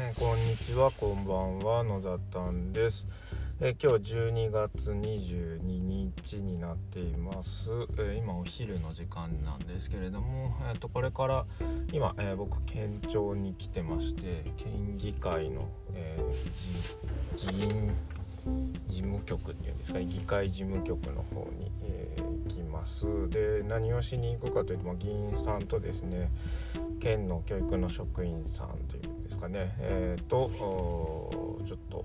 えー、こんにちはこんばんは野ざたんです、えー、今日12月22日になっています、えー、今お昼の時間なんですけれども、えーと、これから今、え僕県庁に来てまして県議会の、え議員事務局っていうんですかね議会事務局の方に、えー、行きます。で何をしに行くかというと、まあ、議員さんとですね県の教育の職員さんというかね、えーと、ちょっと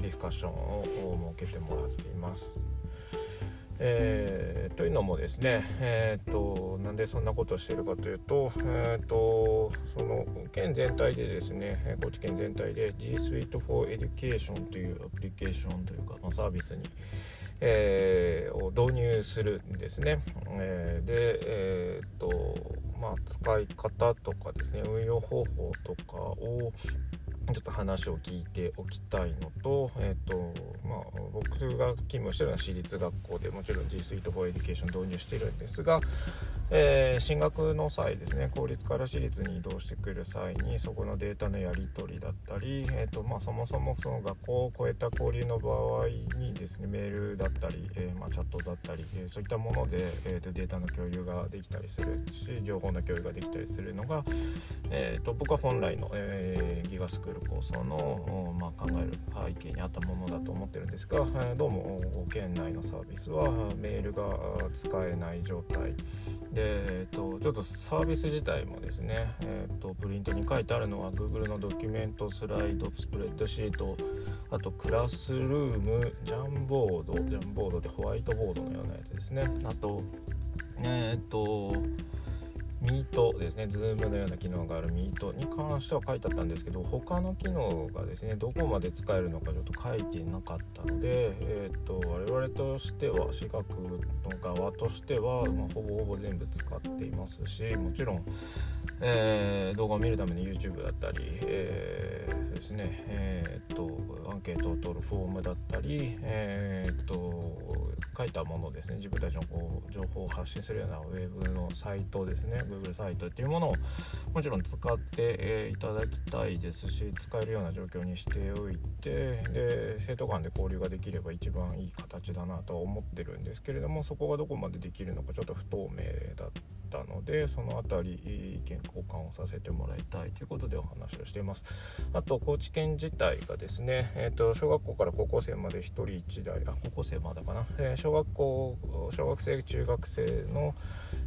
ディスカッションを設けてもらっています。えー、というのもですね、えーと、なんでそんなことをしているかというと,、えーと、その県全体でですね高知県全体で G Suite for Education というアプリケーションというか、まあ、サービスに、えー、を導入するんですね。えー、で、えーとまあ、使い方とかですね運用方法とかをちょっと話を聞いておきたいのと,、えーとまあ、僕が勤務してるのは私立学校でもちろん G Suite for Education 導入しているんですが、えー、進学の際ですね公立から私立に移動してくる際にそこのデータのやり取りだったり、えーとまあ、そもそもその学校を超えた交流の場合にですねメールだったり、えー、まあ、チャットだったり、えー、そういったもので、えーと、データの共有ができたりするし情報の共有ができたりするのが、えーと、僕は本来の、えギガスクール構想の、まあ、考える背景にあったものだと思ってるんですが、えどうも県内のサービスはメールが使えない状態でえーと、ちょっとサービス自体もですね、えーと、プリントに書いてあるのは Google のドキュメントスライドスプレッドシートあと Classroom Jamboard Jamboard ってホワイトボードのようなやつですね。あとえっ、ー、と Meetですね、 Zoom のような機能がある Meetに関しては書いてあったんですけど、他の機能がですね、どこまで使えるのかちょっと書いてなかったので、えーと、我々としては、私学の側としては、まあ、ほぼほぼ全部使っていますし、もちろん、えー、動画を見るために YouTube だったり、えー、そうですね、えーと、アンケートを取るフォームだったり、えーと書いたものですね。自分たちのこう情報を発信するようなウェブのサイトですね。Google サイトっていうものをもちろん使って、えいただきたいですし使えるような状況にしておいてで生徒間で交流ができれば一番いい形だなとは思ってるんですけれどもそこがどこまでできるのかちょっと不透明だったのでその辺り意見交換をさせてもらいたいということでお話をしています。あと高知県自体がですね、えーと、小学校から高校生まで1人1台あ高校生まだかな、えー、小学校小学生中学生の、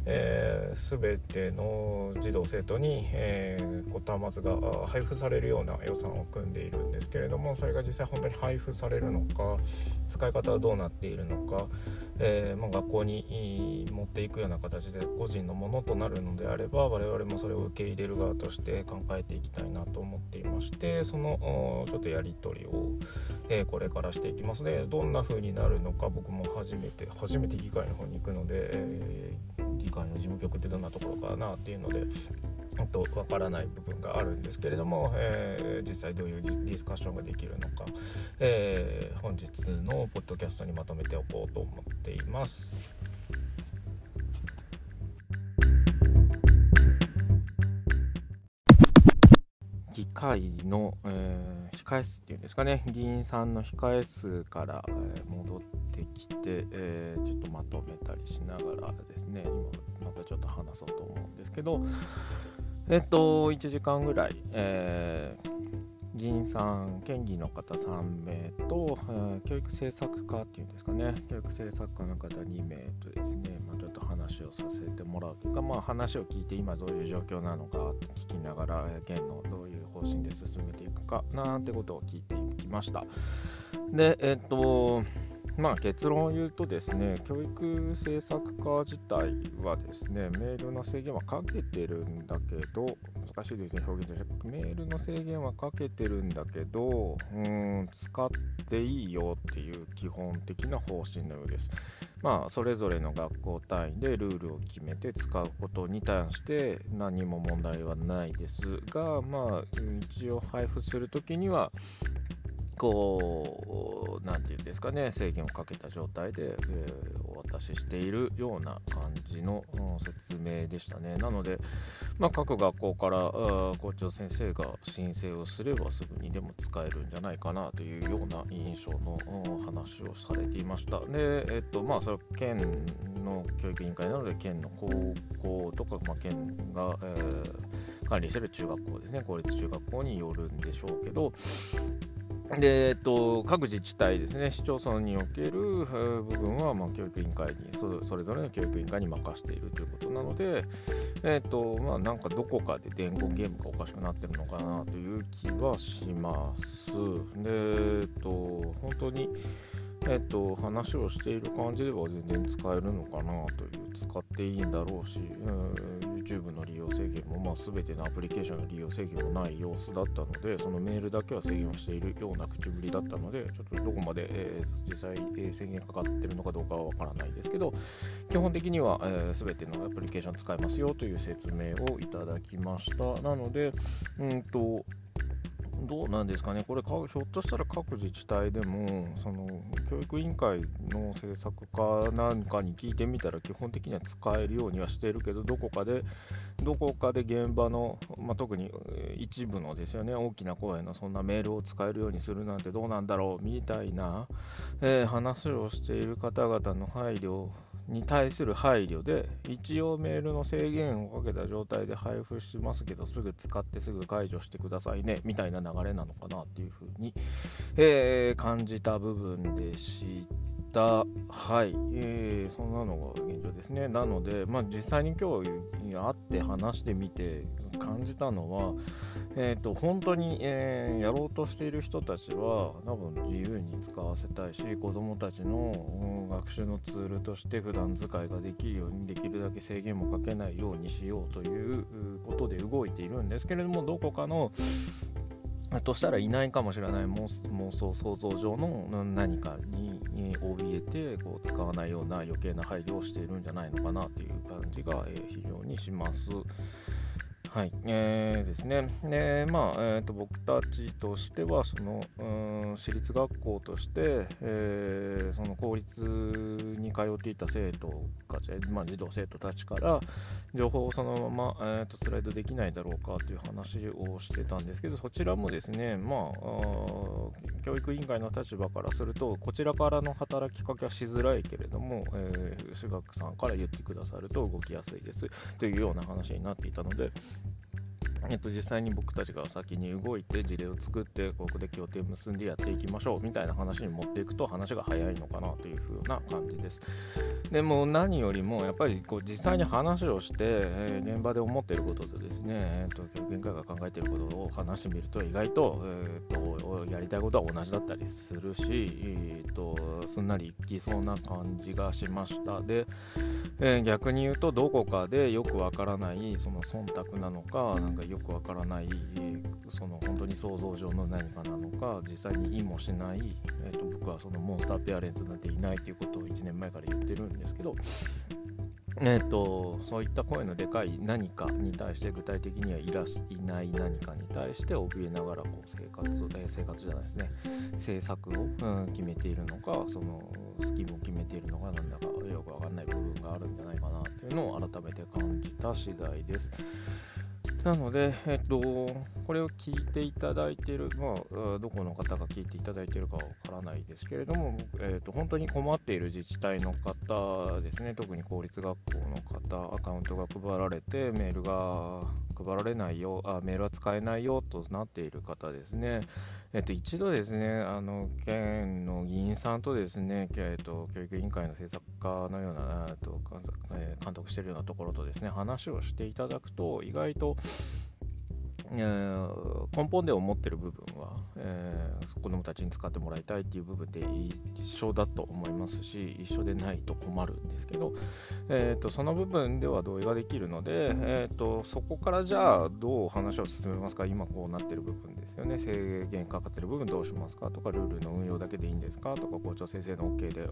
えー、全ての児童生徒に、えー、こう端末が配布されるような予算を組んでいるんですけれどもそれが実際本当に配布されるのか使い方はどうなっているのか、えー、まあ、学校に持っていくような形で個人のものとなるのであれば我々もそれを受け入れる側として考えていきたいなと思っていましてそのちょっとやり取りを、えこれからしていきます。ねどんな風になるのか僕も初めて初めて議会の方に行くので、えー、議会の事務局ってどんなところかなっていうのでとわからない部分があるんですけれども、えー、実際どういうディスカッションができるのか、えー、本日のポッドキャストにまとめておこうと思っています。議会の、え、控え室っていうんですかね、議員さんの控え室から、戻ってきて、えー、ちょっとまとめたりしながらですね、今またちょっと話そうと思うんですけど、えっと、1時間ぐらい、えー、議員さん、県議の方3名と、えー、教育政策課っていうんですかね、教育政策課の方2名とですね、まあ、ちょっと話をさせてもらうというか、まあ、話を聞いて今どういう状況なのか聞きながら、県のどういう方針で進めていくかなんてことを聞いていきました。で、えっと、まあ、結論を言うとですね、教育政策課自体はですね、メールの制限はかけてるんだけど、難しいですね、表現として。メールの制限はかけてるんだけど、うん、使っていいよっていう基本的な方針のようです。まあ、それぞれの学校単位でルールを決めて使うことに対して何も問題はないですが、まあ、一応配布するときには、こう、なんていうんですかね、制限をかけた状態で、えー、お渡ししているような感じの、うん説明でしたね。なので、まあ、各学校から校長先生が申請をすればすぐにでも使えるんじゃないかなというような印象の話をされていました。で、えっと、まあ、それは県の教育委員会なので、県の高校とか、まあ、県が、えー、管理してる中学校ですね、公立中学校によるんでしょうけど、で、えっと、各自治体ですね、市町村における部分は、まあ、教育委員会にそ、それぞれの教育委員会に任せているということなので、えっと、まあ、なんかどこかで伝言ゲームがおかしくなってるのかなという気はします。で、えっと、本当に、えっと、話をしている感じでは全然使えるのかなという、使っていいんだろうし、うん、YouTube の利用制限も、まあ、全てのアプリケーションの利用制限もない様子だったので、そのメールだけは制限をしているような口ぶりだったので、ちょっとどこまで、えー、実際、えー、制限かかってるのかどうかはわからないですけど、基本的には、えー、全てのアプリケーション使えますよという説明をいただきました。なので、うんと、どうなんですかね、これひょっとしたら各自治体でも、その教育委員会の政策課なんかに聞いてみたら、基本的には使えるようにはしているけど、どこかで、どこかで現場の、まあ、特に一部のですよね、大きな声のそんなメールを使えるようにするなんてどうなんだろうみたいな、えー、話をしている方々の配慮に対する配慮で、一応メールの制限をかけた状態で配布しますけど、すぐ使ってすぐ解除してくださいね、みたいな流れなのかなっていうふうに、えー、感じた部分でした。はい、えー、そんなのが現状ですね。なので、まあ、実際に今日会って話してみて感じたのは、えーと、本当に、えー、やろうとしている人たちは多分自由に使わせたいし子どもたちの、学習のツールとして普段使いができるようにできるだけ制限もかけないようにしようということで動いているんですけれどもどこかのとしたらいないかもしれない妄想想像上の何かに怯えてこう使わないような余計な配慮をしているんじゃないのかなという感じが非常にします。はい、えー、ですね。で、まあ、えーと、僕たちとしては、その、うん、私立学校として、えー、その公立に通っていた生徒か、まあ、児童生徒たちから、情報をそのまま、えーと、スライドできないだろうかという話をしてたんですけど、そちらもですね、まあ、教育委員会の立場からすると、こちらからの働きかけはしづらいけれども、えー、私学さんから言ってくださると動きやすいですというような話になっていたので、えっと、実際に僕たちが先に動いて事例を作ってここで協定を結んでやっていきましょうみたいな話に持っていくと話が早いのかなという風な感じです。でも何よりもやっぱりこう実際に話をして、え、現場で思っていることとですね、えーと、教育委員会が考えていることを話してみると意外と,、えーと、やりたいことは同じだったりするし、えーと、すんなりいきそうな感じがしました。で、えー、逆に言うとどこかでよくわからないその忖度なのかなんかよくわからない、その本当に想像上の何かなのか、実際に意もしない、えーと、僕はそのモンスターペアレンツなんていないということを1年前から言ってるんですけど、えーと、そういった声のでかい何かに対して具体的にはいらしいない何かに対して怯えながらこう生活、えー、生活じゃないですね。政策を、うん、決めているのかそのスキムを決めているのかなんだかよくわかんない部分があるんじゃないかなというのを改めて感じた次第です。なので、えっと、これを聞いていただいている、まあ、どこの方が聞いていただいているかわからないですけれども、えっと、本当に困っている自治体の方ですね、特に公立学校の方、アカウントが配られて、メールが配られないよ、あメールは使えないよとなっている方ですね、えっと、一度ですね、あの県の議員さんとですね、えっと、教育委員会の政策課のような、えっと監督しているようなところとですね、話をしていただくと、意外と、えー、根本で思ってる部分は、えー、子どもたちに使ってもらいたいっていう部分で一緒だと思いますし一緒でないと困るんですけど、えーと、その部分では同意ができるので、えーと、そこからじゃあどう話を進めますか？今こうなってる部分ですよね。制限かかってる部分どうしますか？とかルールの運用だけでいいんですか？とか校長先生の OK で、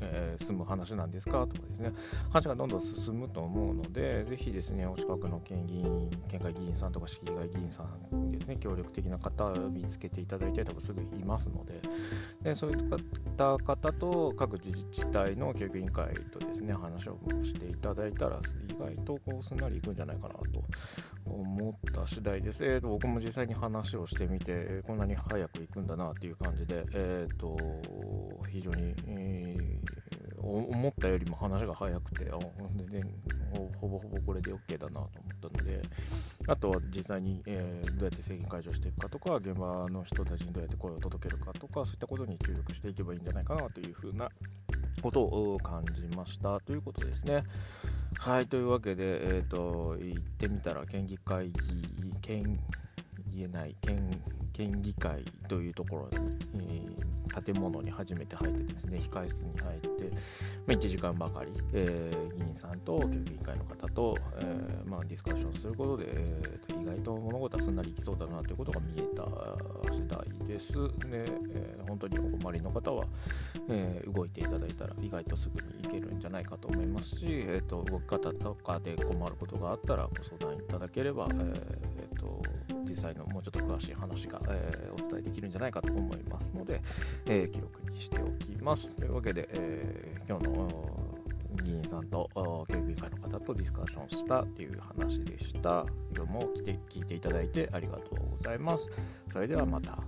えー、進む話なんですか？とかですね、話がどんどん進むと思うので、ぜひですね、お近くの県議員、県会議員さんとか市議会議員さんですね、協力的な方を見つけていただいて、多分すぐいますので、でそういった方と各自治体の教育委員会とですね、話をしていただいたら、意外とこうすんなりいくんじゃないかなと思った次第です。えーと、僕も実際に話をしてみて、こんなに早く行くんだなっていう感じで、えーと、非常に、えー、思ったよりも話が早くて、全然ほぼほぼこれで OK だなと思ったので、あとは実際に、えー、どうやって制限解除していくかとか、現場の人たちにどうやって声を届けるかとか、そういったことに注力していけばいいんじゃないかなというふうなことを感じましたということですね。はい、というわけで、えっ、ー、と、行ってみたら、県議会議、県、言えない、県、県議会というところに、えー、建物に初めて入ってですね、控室に入って、まあ、1時間ばかり、えー、議員さんと教育委員会の方と、えー、まあ、ディスカッションすることで、えー、意外と物事はすんなりいきそうだなということが見えた次第です。で、えー、本当にお困りの方は、え動いていただいたら意外とすぐにいけるんじゃないかと思いますし、えーと、動き方とかで困ることがあったらご相談いただければ、えーと、実際のもうちょっと詳しい話が、えお伝えできるんじゃないかと思いますので、え記録にしておきます。というわけで、え今日の議員さんと警備会の方とディスカッションしたという話でした。今日も来て聞いていただいてありがとうございます。それではまた。